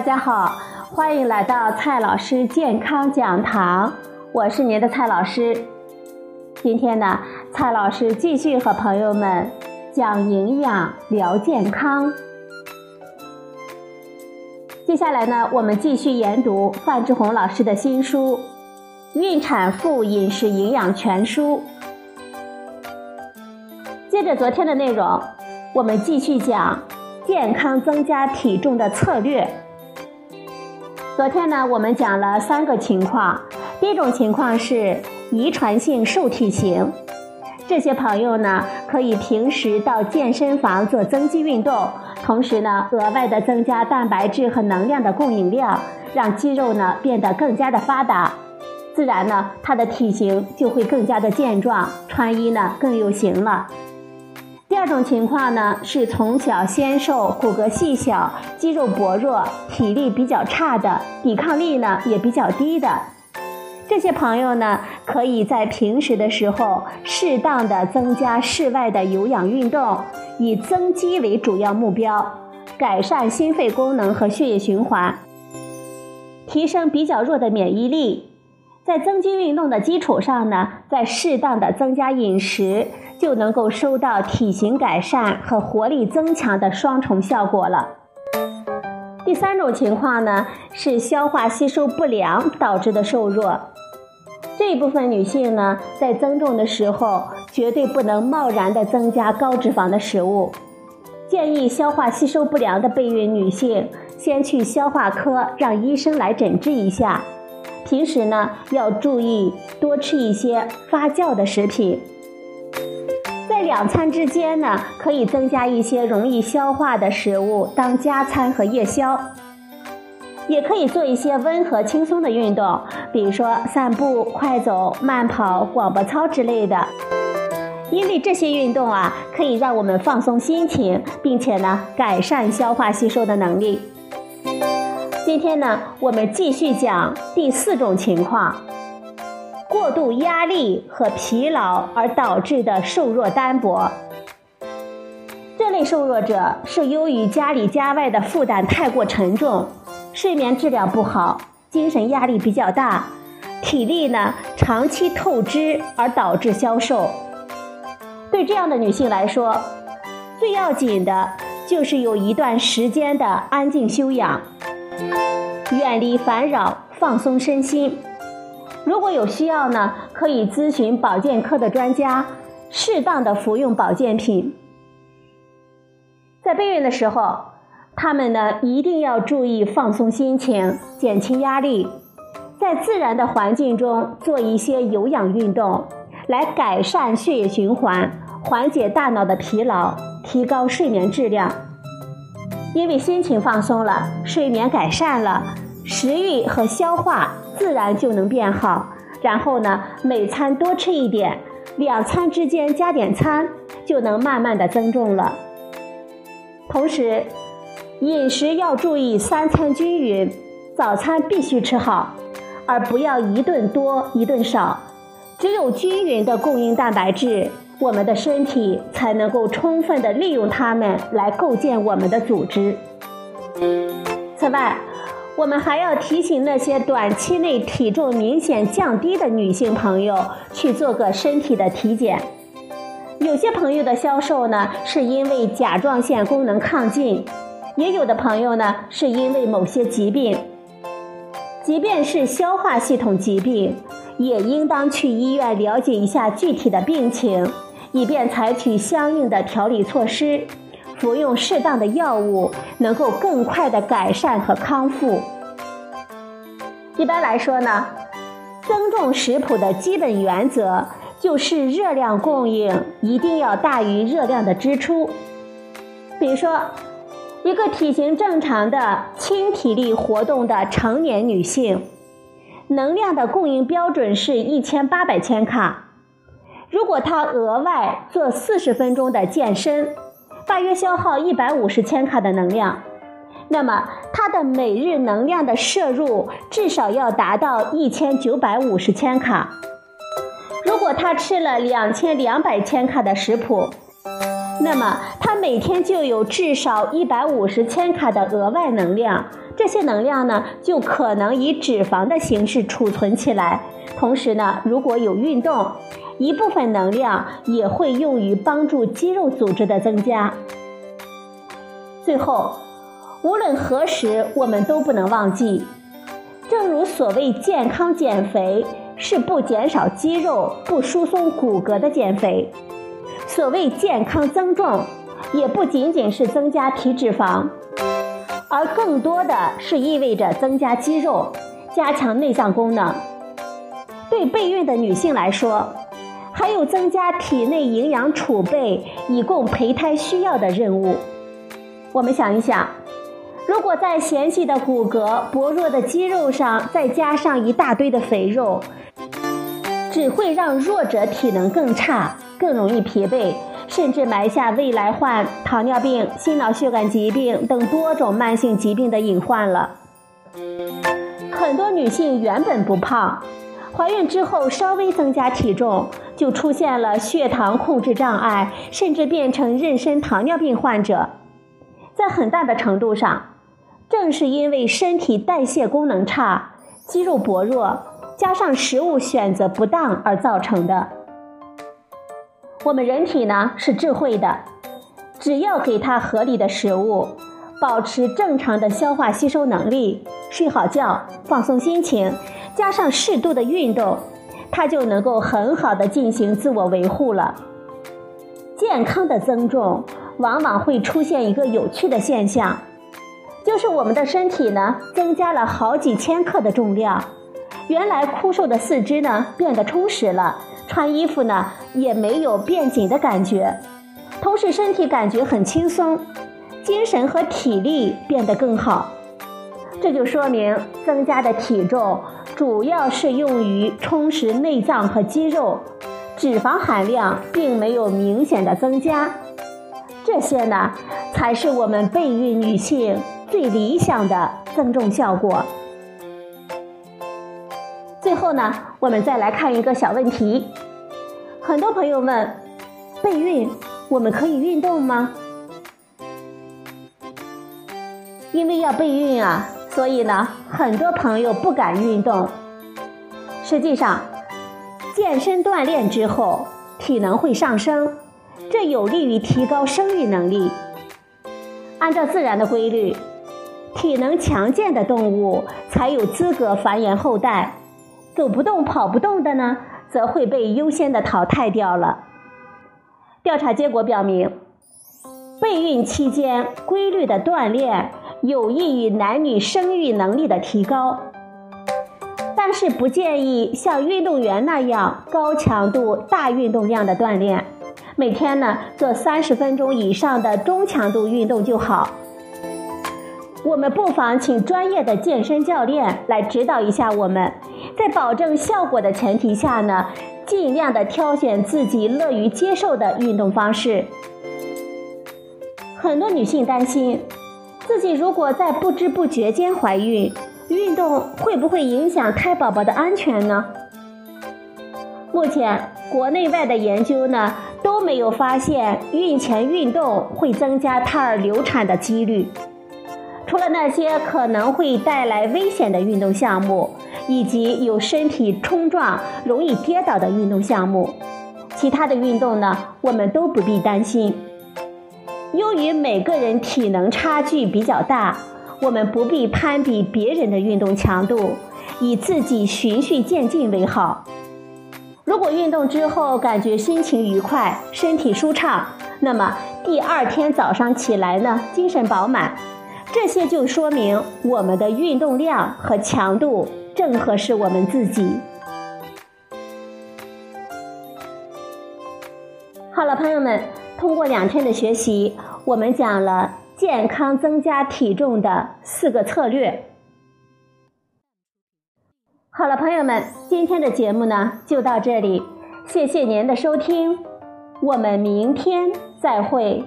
大家好，欢迎来到蔡老师健康讲堂，我是您的蔡老师。今天呢，蔡老师继续和朋友们讲营养聊健康。接下来呢，我们继续研读范志红老师的新书《孕产妇饮食营养全书》。接着昨天的内容，我们继续讲。健康增加体重的策略。昨天呢，我们讲了三个情况。第一种情况是遗传性瘦体型，这些朋友呢，可以平时到健身房做增肌运动，同时呢，额外的增加蛋白质和能量的供应量，让肌肉呢变得更加的发达，自然呢，他的体型就会更加的健壮，穿衣呢更有型了。第二种情况呢，是从小纤瘦、骨骼细小、肌肉薄弱、体力比较差的，抵抗力呢也比较低的。这些朋友呢，可以在平时的时候适当的增加室外的有氧运动，以增肌为主要目标，改善心肺功能和血液循环，提升比较弱的免疫力。在增肌运动的基础上呢，再适当的增加饮食。就能够收到体型改善和活力增强的双重效果了。第三种情况呢，是消化吸收不良导致的瘦弱。这一部分女性呢，在增重的时候，绝对不能贸然的增加高脂肪的食物。建议消化吸收不良的备孕女性，先去消化科让医生来诊治一下。平时呢，要注意多吃一些发酵的食品。两餐之间呢，可以增加一些容易消化的食物当加餐和夜宵，也可以做一些温和轻松的运动，比如说散步、快走、慢跑、广播操之类的。因为这些运动啊，可以让我们放松心情，并且呢，改善消化吸收的能力。今天呢，我们继续讲第四种情况。过度压力和疲劳而导致的瘦弱单薄，这类瘦弱者是由于家里家外的负担太过沉重，睡眠质量不好，精神压力比较大，体力呢长期透支而导致消瘦。对这样的女性来说，最要紧的就是有一段时间的安静休养，远离烦扰，放松身心。如果有需要呢，可以咨询保健科的专家，适当的服用保健品。在备孕的时候，他们呢一定要注意放松心情，减轻压力，在自然的环境中做一些有氧运动，来改善血液循环，缓解大脑的疲劳，提高睡眠质量。因为心情放松了，睡眠改善了，食欲和消化。自然就能变好。然后呢，每餐多吃一点，两餐之间加点餐，就能慢慢的增重了。同时，饮食要注意三餐均匀，早餐必须吃好，而不要一顿多一顿少。只有均匀的供应蛋白质，我们的身体才能够充分的利用它们来构建我们的组织。此外，我们还要提醒那些短期内体重明显降低的女性朋友去做个身体的体检。有些朋友的消瘦呢，是因为甲状腺功能亢进；也有的朋友呢，是因为某些疾病。即便是消化系统疾病，也应当去医院了解一下具体的病情，以便采取相应的调理措施。服用适当的药物，能够更快的改善和康复。一般来说呢，增重食谱的基本原则就是热量供应一定要大于热量的支出。比如说，一个体型正常的轻体力活动的成年女性，能量的供应标准是一千八百千卡。如果她额外做四十分钟的健身，大约消耗一百五十千卡的能量，那么它的每日能量的摄入至少要达到一千九百五十千卡。如果他吃了两千两百千卡的食谱，那么他每天就有至少一百五十千卡的额外能量，这些能量呢就可能以脂肪的形式储存起来。同时呢，如果有运动，一部分能量也会用于帮助肌肉组织的增加。最后，无论何时，我们都不能忘记，正如所谓健康减肥是不减少肌肉、不疏松骨骼的减肥。所谓健康增重，也不仅仅是增加体脂肪，而更多的是意味着增加肌肉，加强内脏功能。对备孕的女性来说，还有增加体内营养储备，以供胚胎需要的任务。我们想一想，如果在纤细的骨骼、薄弱的肌肉上再加上一大堆的肥肉，只会让弱者体能更差。更容易疲惫，甚至埋下未来患糖尿病、心脑血管疾病等多种慢性疾病的隐患了。很多女性原本不胖，怀孕之后稍微增加体重，就出现了血糖控制障碍，甚至变成妊娠糖尿病患者。在很大的程度上，正是因为身体代谢功能差、肌肉薄弱，加上食物选择不当而造成的。我们人体呢是智慧的，只要给它合理的食物，保持正常的消化吸收能力，睡好觉，放松心情，加上适度的运动，它就能够很好的进行自我维护了。健康的增重往往会出现一个有趣的现象，就是我们的身体呢增加了好几千克的重量，原来枯瘦的四肢呢变得充实了。穿衣服呢也没有变紧的感觉，同时身体感觉很轻松，精神和体力变得更好。这就说明增加的体重主要是用于充实内脏和肌肉，脂肪含量并没有明显的增加。这些呢才是我们备孕女性最理想的增重效果。最后呢，我们再来看一个小问题。很多朋友问：备孕我们可以运动吗？因为要备孕啊，所以呢，很多朋友不敢运动。实际上，健身锻炼之后，体能会上升，这有利于提高生育能力。按照自然的规律，体能强健的动物才有资格繁衍后代。走不动、跑不动的呢，则会被优先的淘汰掉了。调查结果表明，备孕期间规律的锻炼有益于男女生育能力的提高，但是不建议像运动员那样高强度、大运动量的锻炼。每天呢做三十分钟以上的中强度运动就好。我们不妨请专业的健身教练来指导一下我们。在保证效果的前提下呢，尽量的挑选自己乐于接受的运动方式。很多女性担心，自己如果在不知不觉间怀孕，运动会不会影响胎宝宝的安全呢？目前国内外的研究呢都没有发现孕前运动会增加胎儿流产的几率，除了那些可能会带来危险的运动项目。以及有身体冲撞、容易跌倒的运动项目，其他的运动呢，我们都不必担心。由于每个人体能差距比较大，我们不必攀比别人的运动强度，以自己循序渐进为好。如果运动之后感觉心情愉快、身体舒畅，那么第二天早上起来呢，精神饱满，这些就说明我们的运动量和强度。正合适我们自己。好了，朋友们，通过两天的学习，我们讲了健康增加体重的四个策略。好了，朋友们，今天的节目呢就到这里，谢谢您的收听，我们明天再会。